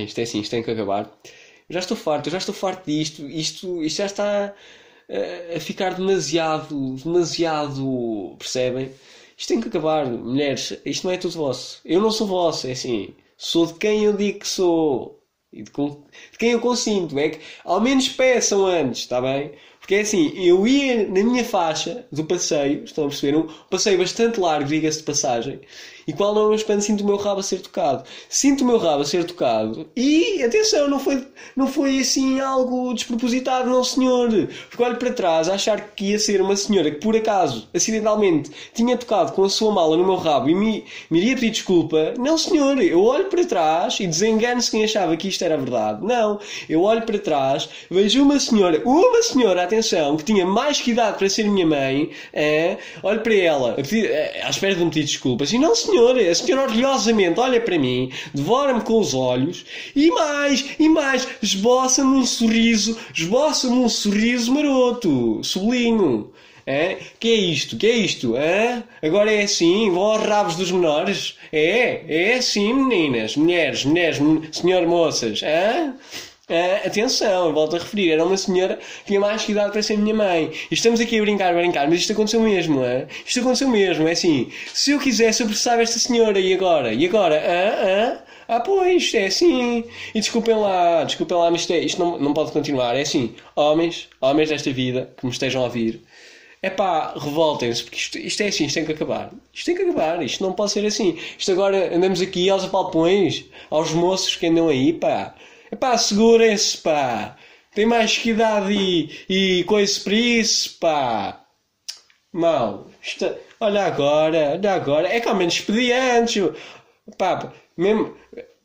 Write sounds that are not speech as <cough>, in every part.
bem, isto é assim, isto tem que acabar. Eu já estou farto, eu já estou farto disto. Isto, isto já está uh, a ficar demasiado, demasiado. Percebem? Isto tem que acabar, mulheres. Isto não é tudo vosso. Eu não sou vosso, é assim. Sou de quem eu digo que sou. E de, de quem eu consinto. É que ao menos peçam antes, está bem? Porque é assim, eu ia na minha faixa do passeio, estão a perceber? Um passeio bastante largo, diga-se de passagem. E qual é o espanto? Sinto o meu rabo a ser tocado. Sinto o meu rabo a ser tocado. E, atenção, não foi, não foi assim algo despropositado, não senhor. Porque olho para trás a achar que ia ser uma senhora que por acaso, acidentalmente, tinha tocado com a sua mala no meu rabo e me, me iria pedir desculpa. Não senhor, eu olho para trás e desengano-se quem achava que isto era verdade. Não, eu olho para trás, vejo uma senhora, uma senhora, atenção, que tinha mais que idade para ser minha mãe, é, olho para ela, pedir, é, à espera de me pedir desculpas, e não senhor senhora, a senhora orgulhosamente olha para mim, devora-me com os olhos e mais, e mais, esboça-me um sorriso, esboça-me um sorriso maroto, sublinho. É? Que é isto? Que é isto? É? Agora é assim? Vão aos rabos dos menores? É? É assim, meninas, mulheres, mulheres, senhor moças? É? Uh, atenção, volto a referir, era uma senhora que tinha mais que idade para ser minha mãe. E estamos aqui a brincar, a brincar, mas isto aconteceu mesmo, é? Isto aconteceu mesmo, é assim. Se eu quisesse, eu processava esta senhora, e agora? E agora? Ah, ah, ah, pois, é assim. E desculpem lá, desculpem lá, mas isto, é, isto não, não pode continuar. É assim, homens, homens desta vida, que me estejam a ouvir, é pá, revoltem-se, porque isto, isto, é assim, isto tem que acabar. Isto tem que acabar, isto não pode ser assim. Isto agora andamos aqui aos apalpões, aos moços que andam aí, pá. Epá, segurem-se, pá. Tem mais que idade e, e coisa para isso, pá. Mal. Isto, olha agora, olha agora. É que ao menos pedia antes. Pá, mesmo...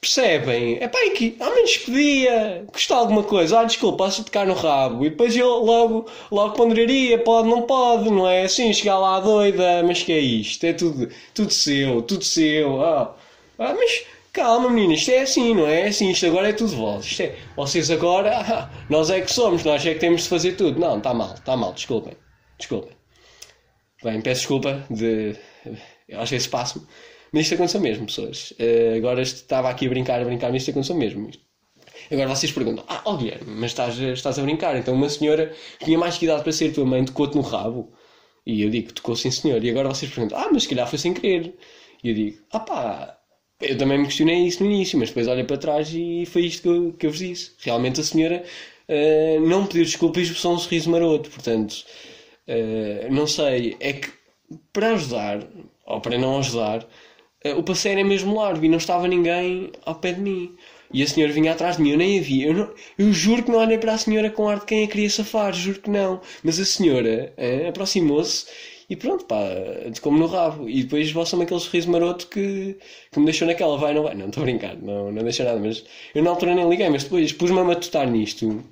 Percebem? É pá, que ao menos pedia. Custa alguma coisa. Olha, desculpa, posso tocar no rabo. E depois eu logo, logo ponderaria. Pode, não pode, não é assim? Chegar lá doida. Mas que é isto? É tudo, tudo seu, tudo seu. Oh. Ah, mas Calma, menina, isto é assim, não é assim, isto agora é tudo vosso. Isto é, vocês agora, <laughs> nós é que somos, nós é que temos de fazer tudo. Não, está mal, está mal, desculpem. Desculpem. Bem, peço desculpa de. Às vezes passo-me. Mas isto aconteceu mesmo, pessoas. Uh, agora estava aqui a brincar, a brincar, mas isto aconteceu mesmo. Agora vocês perguntam: Ah, oh, Guilherme, mas estás, estás a brincar? Então uma senhora que tinha mais que idade para ser tua mãe tocou-te no rabo. E eu digo: Tocou sim, senhor. E agora vocês perguntam: Ah, mas se calhar foi sem querer. E eu digo: Ah, pá, eu também me questionei isso no início, mas depois olhei para trás e foi isto que eu, que eu vos disse. Realmente a senhora uh, não pediu desculpa e esboçou um sorriso maroto. Portanto, uh, não sei, é que para ajudar, ou para não ajudar, uh, o passeio era mesmo largo e não estava ninguém ao pé de mim. E a senhora vinha atrás de mim, eu nem a vi. Eu, não, eu juro que não olhei para a senhora com ar de quem a queria safar, juro que não. Mas a senhora aproximou-se e pronto, pá, como no rabo. E depois esboçam-me aquele sorriso maroto que, que me deixou naquela, vai, não vai. Não, estou a brincar, não, não deixa nada. Mas eu na altura nem liguei, mas depois pus-me a matutar nisto.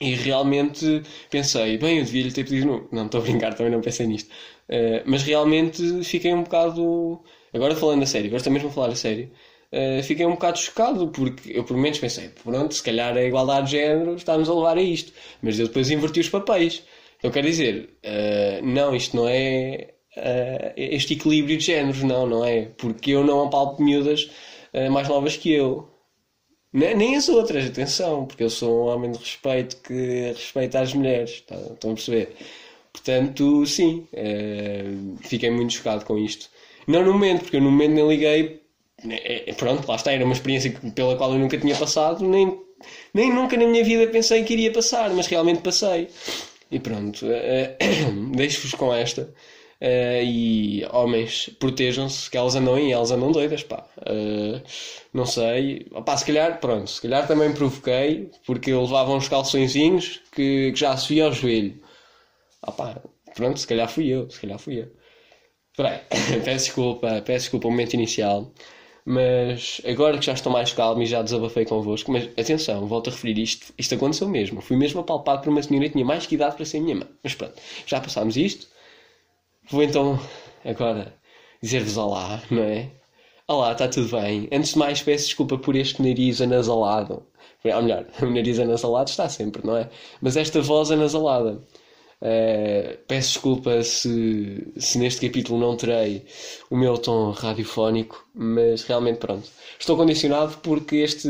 E realmente pensei, bem, eu devia lhe ter pedido. Não, estou a brincar, também não pensei nisto. Uh, mas realmente fiquei um bocado. Agora falando a sério, agora estou mesmo a falar a sério. Uh, fiquei um bocado chocado porque eu por menos pensei, pronto, se calhar a igualdade de género estamos a levar a isto. Mas eu depois inverti os papéis. Eu quero dizer, uh, não, isto não é uh, este equilíbrio de géneros, não, não é? Porque eu não apalpo miúdas uh, mais novas que eu. Nem, nem, as outras, atenção, porque eu sou um homem de respeito que respeita as mulheres, tá, estão a perceber? Portanto, sim, fiquei muito chocado com isto. Não no momento, porque eu no momento nem liguei. É, pronto, lá está, era uma experiência pela qual eu nunca tinha passado, nem, nem nunca na minha vida pensei que iria passar, mas realmente passei. E pronto, uh, <coughs> deixo-vos com esta. Uh, e homens, protejam-se, que elas andam aí, elas andam doidas, pá. Uh, não sei, pá, se calhar, pronto, se calhar também provoquei, porque eu levava uns calçõezinhos que, que já se via ao joelho. Ah, pá, pronto, se calhar fui eu, se calhar fui eu. Peraí, <coughs> peço desculpa, peço desculpa o momento inicial. Mas agora que já estou mais calmo e já desabafei convosco, mas atenção, volto a referir isto, isto aconteceu mesmo. Fui mesmo apalpado por uma senhora que tinha mais que idade para ser minha mãe. Mas pronto, já passámos isto. Vou então agora dizer-vos olá, não é? Olá, está tudo bem. Antes de mais, peço desculpa por este nariz anasalado. Ou melhor, <laughs> o nariz anasalado está sempre, não é? Mas esta voz anasalada. Uh, peço desculpa se, se neste capítulo não terei o meu tom radiofónico, mas realmente pronto. Estou condicionado porque este,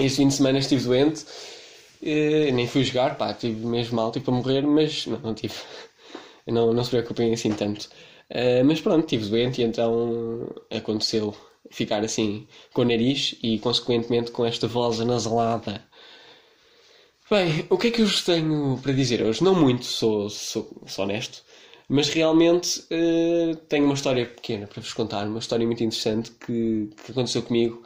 este fim de semana estive doente, uh, nem fui jogar, pá, tive mesmo mal, tipo a morrer, mas não, não tive. Não, não se preocupem assim tanto. Uh, mas pronto, estive doente e então aconteceu ficar assim com o nariz e consequentemente com esta voz anasalada. Bem, o que é que eu vos tenho para dizer hoje? Não muito, sou, sou, sou honesto, mas realmente uh, tenho uma história pequena para vos contar, uma história muito interessante que, que aconteceu comigo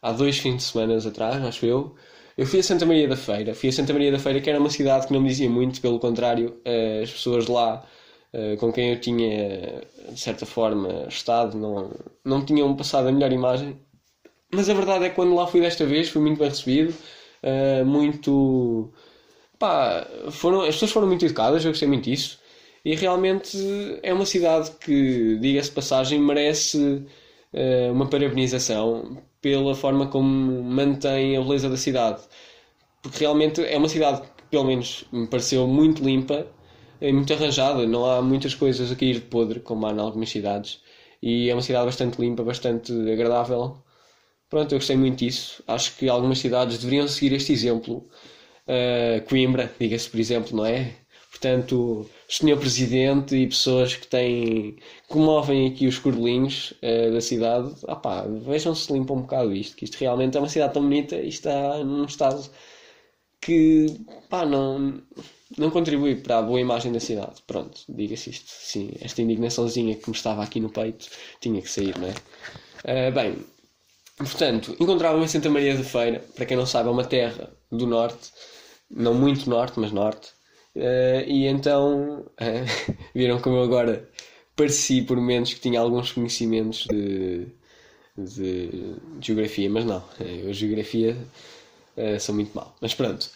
há dois fins de semana atrás, acho eu. Eu fui a Santa Maria da Feira, fui a Santa Maria da Feira, que era uma cidade que não me dizia muito, pelo contrário, uh, as pessoas lá uh, com quem eu tinha, de certa forma, estado, não, não tinham passado a melhor imagem. Mas a verdade é que quando lá fui desta vez, fui muito bem recebido, muito. Pá, foram, as pessoas foram muito educadas, eu gostei muito disso. E realmente é uma cidade que, diga-se passagem, merece uh, uma parabenização pela forma como mantém a beleza da cidade. Porque realmente é uma cidade que, pelo menos, me pareceu muito limpa e muito arranjada. Não há muitas coisas a cair de podre, como há em algumas cidades. E é uma cidade bastante limpa, bastante agradável. Pronto, eu gostei muito disso. Acho que algumas cidades deveriam seguir este exemplo. Uh, Coimbra, diga-se por exemplo, não é? Portanto, Senhor Presidente e pessoas que têm que movem aqui os cordelinhos uh, da cidade, opá, vejam se limpa um bocado isto, que isto realmente é uma cidade tão bonita e está num estado que pá, não, não contribui para a boa imagem da cidade. Pronto, diga-se isto. Sim, esta indignaçãozinha que me estava aqui no peito tinha que sair, não é? Uh, bem, portanto, encontrava-me em Santa Maria da Feira, para quem não sabe, é uma terra do norte, não muito norte, mas norte. Uh, e então uh, <laughs> viram como eu agora pareci por menos que tinha alguns conhecimentos de, de, geografia, mas não, eu geografia uh, sou muito mal. Mas pronto,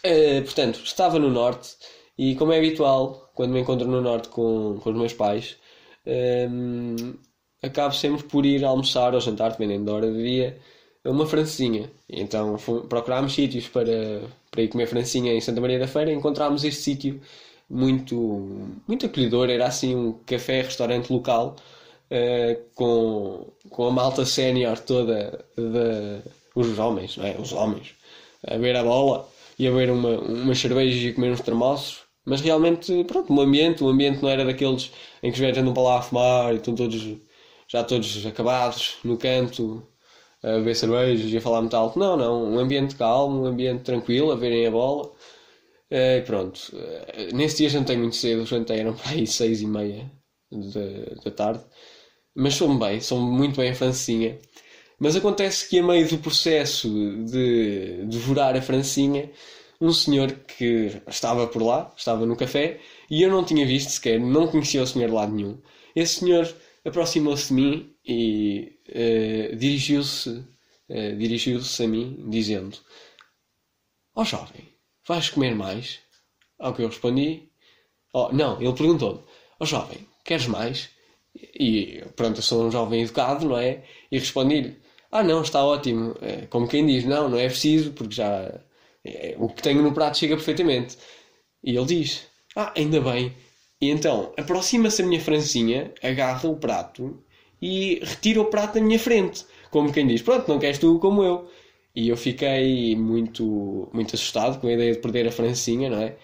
portanto, estava no norte e como é habitual, quando me encontro no norte com, com os meus pais, um, acabo sempre por ir almoçar ou jantar, dependendo da hora do dia, uma francesinha. Então procurámos sítios para, para ir comer francinha em Santa Maria da Feira, encontramos este sítio muito, muito acolhedor. Era assim um café-restaurante local uh, com, com a malta sénior toda, de, os homens, não é? Os homens, a ver a bola e a ver uma, umas cervejas e comer uns termossos. Mas realmente, pronto, o ambiente, o ambiente não era daqueles em que os velhos andam para lá a fumar e estão todos, já todos acabados no canto, a beber cervejas e a falar muito alto. Não, não. Um ambiente calmo, um ambiente tranquilo, a verem a bola. E pronto. Nesse dia jantei muito cedo, jantei eram <laughs> para aí seis e meia da, da tarde. Mas sou-me bem, sou muito bem a francinha. Mas acontece que a meio do processo de devorar a francinha, um senhor que estava por lá, estava no café, e eu não tinha visto sequer, não conhecia o senhor de lado nenhum. Esse senhor aproximou-se de mim e uh, dirigiu-se uh, dirigiu-se a mim dizendo ó oh, jovem vais comer mais ao que eu respondi oh, não, ele perguntou-me ó oh, jovem, queres mais? e pronto, eu sou um jovem educado, não é? e respondi-lhe ah não, está ótimo é, como quem diz, não, não é preciso porque já o que tenho no prato chega perfeitamente e ele diz ah, ainda bem e então aproxima-se a minha francinha agarra o prato e retira o prato da minha frente. Como quem diz, pronto, não queres tu como eu. E eu fiquei muito, muito assustado com a ideia de perder a francinha, não é?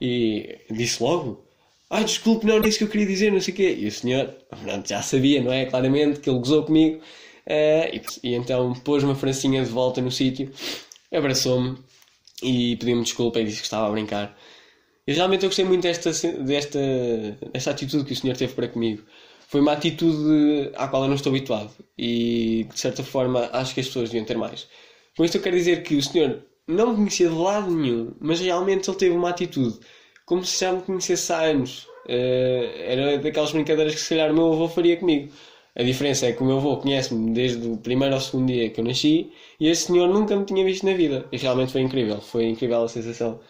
E disse logo, ah, desculpe, não era isso que eu queria dizer, não sei o quê. E o senhor, pronto, já sabia, não é? Claramente que ele gozou comigo. Uh, e, e, então pôs-me a francinha de volta no sítio, abraçou-me e pediu-me desculpa e disse que estava a brincar. E realmente eu gostei muito desta, desta, desta atitude que o senhor teve para comigo foi uma atitude à qual eu não estou habituado e de certa forma acho que as pessoas deviam ter mais. Com isto eu quero dizer que o senhor não me conhecia de lado nenhum, mas realmente ele teve uma atitude como se já me conhecesse há anos. Uh, era daquelas brincadeiras que se calhar o meu avô faria comigo. A diferença é que o meu avô conhece-me desde o primeiro ao segundo dia que eu nasci e este senhor nunca me tinha visto na vida. E realmente foi incrível, foi incrível a sensação.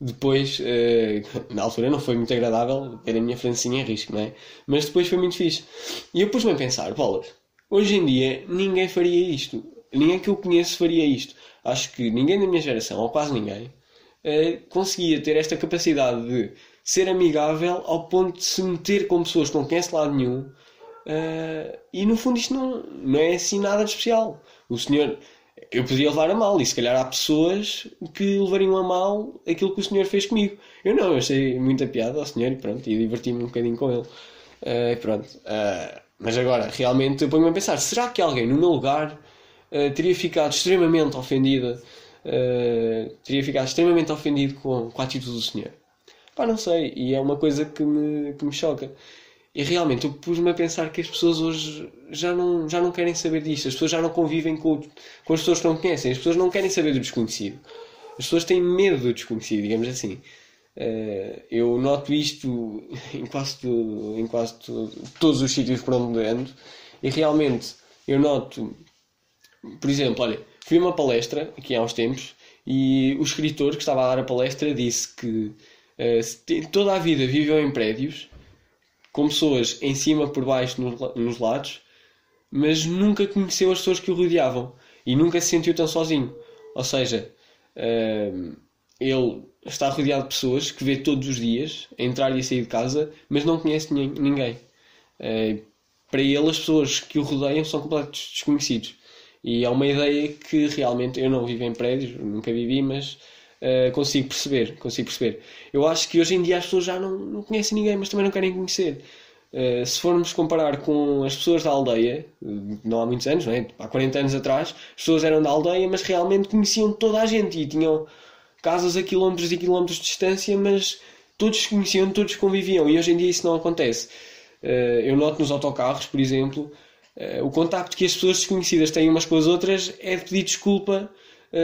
Depois, uh, na altura não foi muito agradável ter a minha francinha em risco, não é? Mas depois foi muito fixe. E eu pus-me a pensar, bolas, hoje em dia ninguém faria isto. Ninguém que eu conheço faria isto. Acho que ninguém da minha geração, ou quase ninguém, uh, conseguia ter esta capacidade de ser amigável ao ponto de se meter com pessoas que não conhece lado nenhum. Uh, e no fundo isto não, não é assim nada de especial. O senhor eu podia levar a mal, e se calhar há pessoas que levariam a mal aquilo que o senhor fez comigo. Eu não, eu achei muita piada ao senhor e pronto, e diverti-me um bocadinho com ele. Uh, pronto. Uh, mas agora, realmente, eu ponho-me a pensar: será que alguém no meu lugar uh, teria ficado extremamente ofendida? teria ficado extremamente ofendido com, com a atitude do senhor? Pá, não sei, e é uma coisa que me, que me choca. E realmente eu pus-me a pensar que as pessoas hoje já não, já não querem saber disto, as pessoas já não convivem com, com as pessoas que não conhecem, as pessoas não querem saber do desconhecido. As pessoas têm medo do desconhecido, digamos assim. Uh, eu noto isto <laughs> em quase, em quase todos os sítios por onde ando e realmente eu noto, por exemplo, olha, fui a uma palestra aqui há uns tempos e o escritor que estava a dar a palestra disse que uh, toda a vida viveu em prédios com pessoas em cima por baixo nos, lados, mas nunca conheceu as pessoas que o rodeavam e nunca se sentiu tão sozinho. Ou seja, uh, ele está rodeado de pessoas que vê todos os dias entrar e sair de casa, mas não conhece ninguém. Uh, para ele, as pessoas que o rodeiam são completamente desconhecidos. E é uma ideia que realmente eu não vivo em prédios, nunca vivi, mas uh, consigo perceber, consigo perceber. Eu acho que hoje em dia as pessoas já não, não conhecem ninguém, mas também não querem conhecer. Uh, se formos comparar com as pessoas da aldeia, não há muitos anos, não é? há 40 anos atrás, as pessoas eram da aldeia, mas realmente conheciam toda a gente e tinham casas a quilómetros e quilómetros de distância, mas todos conheciam, todos conviviam e hoje em dia isso não acontece. Uh, eu noto nos autocarros, por exemplo, o contacto que as pessoas desconhecidas têm umas com as outras é de pedir desculpa eh,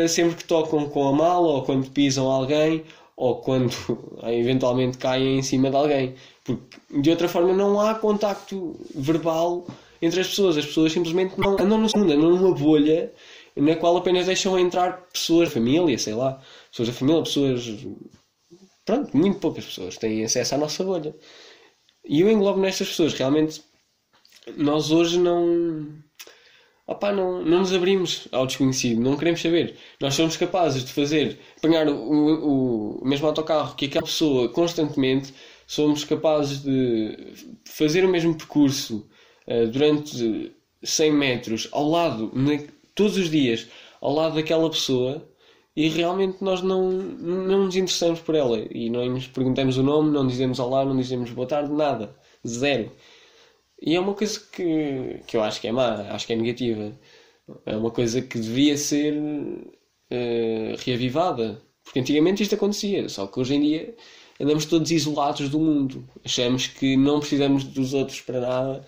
sempre que tocam com a mala ou quando pisam alguém ou quando <laughs> eventualmente caem em cima de alguém. Porque de outra forma não há contacto verbal entre as pessoas. As pessoas simplesmente não andam no segundo, andam numa bolha na qual apenas deixam entrar pessoas família, sei lá, pessoas da família, pessoas. Pronto, muito poucas pessoas têm acesso à nossa bolha. E eu englobo nestas pessoas. Realmente, nós hoje não opá, não, não nos abrimos ao desconhecido, não queremos saber. Nós somos capazes de fazer, apanhar o, o, o mesmo autocarro que aquela pessoa constantemente, somos capazes de fazer o mesmo percurso uh, durante 100 metros ao lado, na, todos os dias, ao lado daquela pessoa e realmente nós não, não nos interessamos por ela e não nos perguntamos o nome, não dizemos olá, não dizemos boa tarde, nada, zero. E é uma coisa que, que eu acho que é má, acho que é negativa. É uma coisa que devia ser uh, reavivada. Porque antigamente isto acontecia, só que hoje em dia andamos todos isolados do mundo. Achamos que não precisamos dos outros para nada.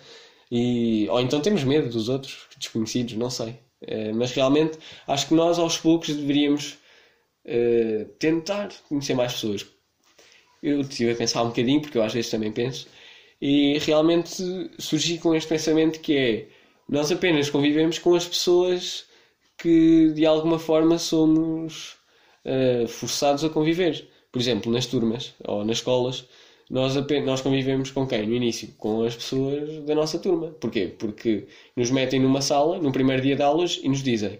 E, ou então temos medo dos outros, desconhecidos, não sei. Uh, mas realmente acho que nós aos poucos deveríamos uh, tentar conhecer mais pessoas. Eu estive a pensar um bocadinho, porque eu às vezes também penso, e realmente surgi com este pensamento que é nós apenas convivemos com as pessoas que de alguma forma somos uh, forçados a conviver. Por exemplo, nas turmas ou nas escolas, nós, apenas, nós convivemos com quem? No início? Com as pessoas da nossa turma. Porquê? Porque nos metem numa sala, no primeiro dia de aulas, e nos dizem: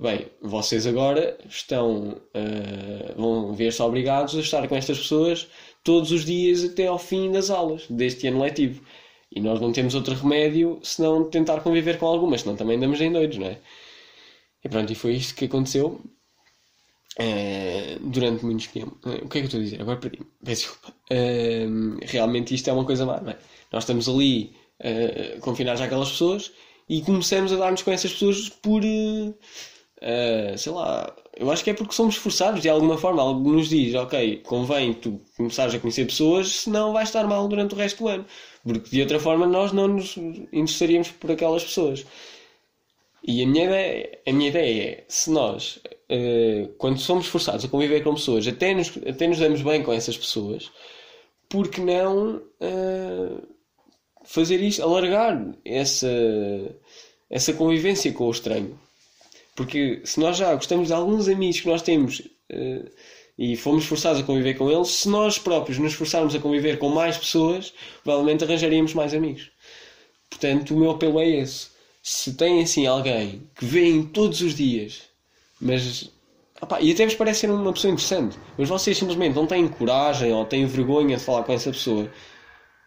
Bem, vocês agora estão, uh, vão ver-se obrigados a estar com estas pessoas todos os dias até ao fim das aulas deste ano letivo. E nós não temos outro remédio senão tentar conviver com algumas, senão também andamos em doidos, não é? E pronto, e foi isto que aconteceu uh, durante muitos tempo. Uh, o que é que eu estou a dizer? Agora perdi-me. Peço desculpa. Realmente isto é uma coisa má, não é? Nós estamos ali confinados àquelas pessoas e começamos a dar-nos com essas pessoas por. Sei lá, eu acho que é porque somos forçados de alguma forma. Algo nos diz, ok, convém tu começares a conhecer pessoas, senão vais estar mal durante o resto do ano. Porque de outra forma nós não nos interessaríamos por aquelas pessoas. E a minha ideia, a minha ideia é, se nós, uh, quando somos forçados a conviver com pessoas, até nos, até nos damos bem com essas pessoas, por que não uh, fazer isto, alargar essa, essa convivência com o estranho? Porque se nós já gostamos de alguns amigos que nós temos uh, e fomos forçados a conviver com eles, se nós próprios nos forçarmos a conviver com mais pessoas, provavelmente arranjaríamos mais amigos. Portanto, o meu apelo é esse. Se tem assim alguém que vem todos os dias, mas. Opa, e até vos parece ser uma pessoa interessante, mas vocês simplesmente não têm coragem ou têm vergonha de falar com essa pessoa,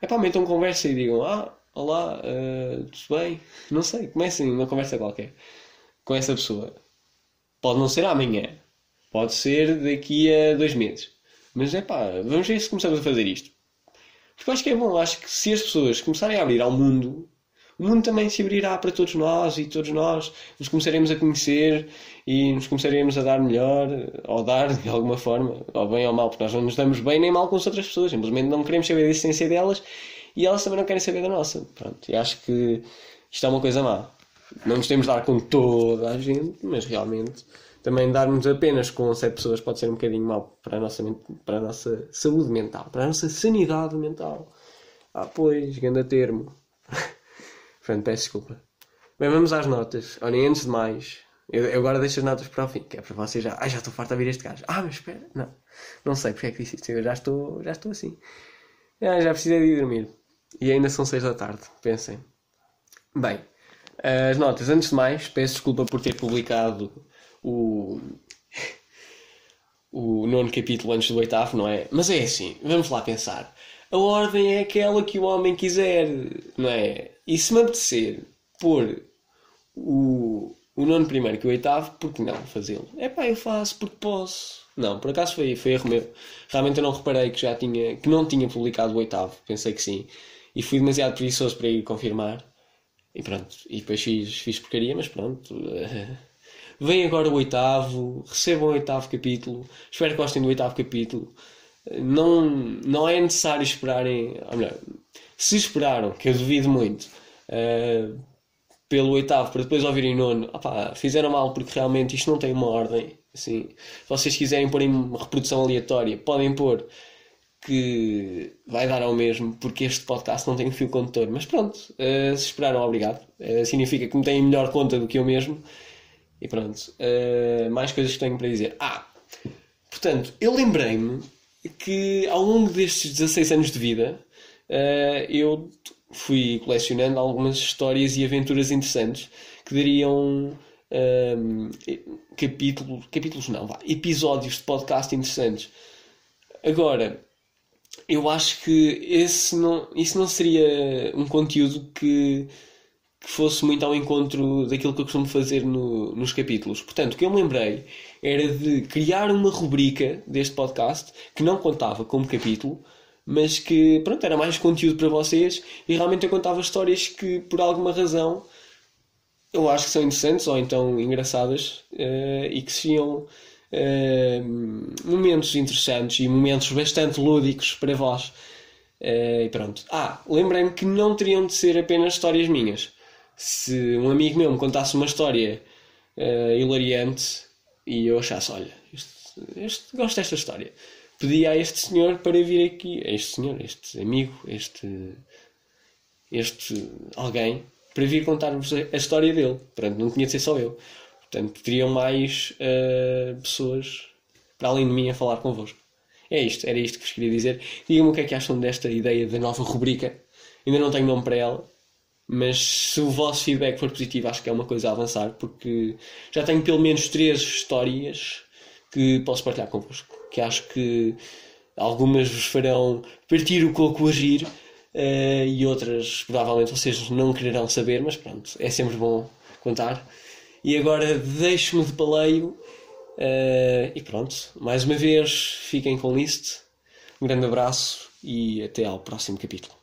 é pá, metam conversa e digam: Ah, olá, uh, tudo bem? Não sei, comecem uma conversa qualquer com essa pessoa. Pode não ser amanhã, pode ser daqui a dois meses. Mas é pá, vamos ver se começamos a fazer isto. Porque eu acho que é bom, acho que se as pessoas começarem a abrir ao mundo, o mundo também se abrirá para todos nós e todos nós nos começaremos a conhecer e nos começaremos a dar melhor, ou dar de alguma forma, ou bem ou mal, porque nós não nos damos bem nem mal com as outras pessoas, simplesmente não queremos saber da essência delas e elas também não querem saber da nossa. Pronto, e acho que isto é uma coisa má. Não nos temos de dar com toda a gente, mas realmente também darmos apenas com sete pessoas pode ser um bocadinho mau para a nossa, para a nossa saúde mental, para a nossa sanidade mental. Ah, pois, grande termo. <laughs> Portanto, peço desculpa. Bem, vamos às notas. Olhem, antes de mais, eu, eu, agora deixo as notas para o fim, que é para vocês já. Ah, já estou farto a ouvir este gajo. Ah, mas espera, não. Não sei porque é que disse isto. Eu já estou, já estou assim. Ah, já precisei de ir dormir. E ainda são seis da tarde, pensem. Bem, as notas, antes de mais, peço desculpa por ter publicado o, o nono capítulo antes do oitavo, não é? Mas é assim, vamos lá pensar. A ordem é aquela que o homem quiser, não é? E se me apetecer pôr o, o nono primeiro que o oitavo, por que não fazê-lo? É pá, eu faço porque posso. Não, por acaso foi, foi erro meu. Realmente eu não reparei que já tinha, que não tinha publicado o oitavo. Pensei que sim. E fui demasiado preguiçoso para ir confirmar. E pronto. E depois fiz, fiz porcaria, mas pronto. <laughs> Vem agora o oitavo. Recebam o oitavo capítulo. Espero que gostem do oitavo capítulo. Não, não é necessário esperarem. Ou melhor, se esperaram, que eu duvido muito. Uh, pelo oitavo para depois ouvirem nono, opá, fizeram mal porque realmente isto não tem uma ordem. Assim, se vocês quiserem pôr em uma reprodução aleatória, podem pôr que vai dar ao mesmo, porque este podcast não tem fio condutor. Mas pronto, uh, se esperaram, obrigado. Uh, significa que me têm melhor conta do que eu mesmo. E pronto, uh, mais coisas que tenho para dizer. Ah, portanto, eu lembrei-me que ao longo destes 16 anos de vida, eu fui colecionando algumas histórias e aventuras interessantes que dariam um, capítulos, capítulos não, vá, episódios de podcast interessantes. Agora, eu acho que esse não, isso não seria um conteúdo que, que fosse muito ao encontro daquilo que eu costumo fazer no, nos capítulos. Portanto, o que eu me lembrei era de criar uma rubrica deste podcast que não contava como capítulo, mas que pronto, era mais conteúdo para vocês e realmente eu contava histórias que por alguma razão eu acho que são interessantes ou então engraçadas uh, e que seriam uh, momentos interessantes e momentos bastante lúdicos para vós. Uh, e pronto. Ah, lembrei-me que não teriam de ser apenas histórias minhas. Se um amigo meu me contasse uma história hilariante e eu achasse, olha, este, este, gosto desta história pedi a este senhor para vir aqui, a este senhor, este amigo, este, este alguém, para vir contar-vos a, história dele. Portanto, não tinha de ser só eu. Portanto, teriam mais uh, pessoas para além de mim a falar convosco. É isto, era isto que vos queria dizer. Digam-me o que é que acham desta ideia da nova rubrica. Ainda não tenho nome para ela, mas se o vosso feedback for positivo, acho que é uma coisa a avançar, porque já tenho pelo menos três histórias que posso partilhar convosco que acho que algumas vos farão partir o coco a rir uh, e outras provavelmente vocês não quererão saber, mas pronto, é sempre bom contar. E agora deixo-me de paleio uh, e pronto, mais uma vez fiquem com isto. Um grande abraço e até ao próximo capítulo.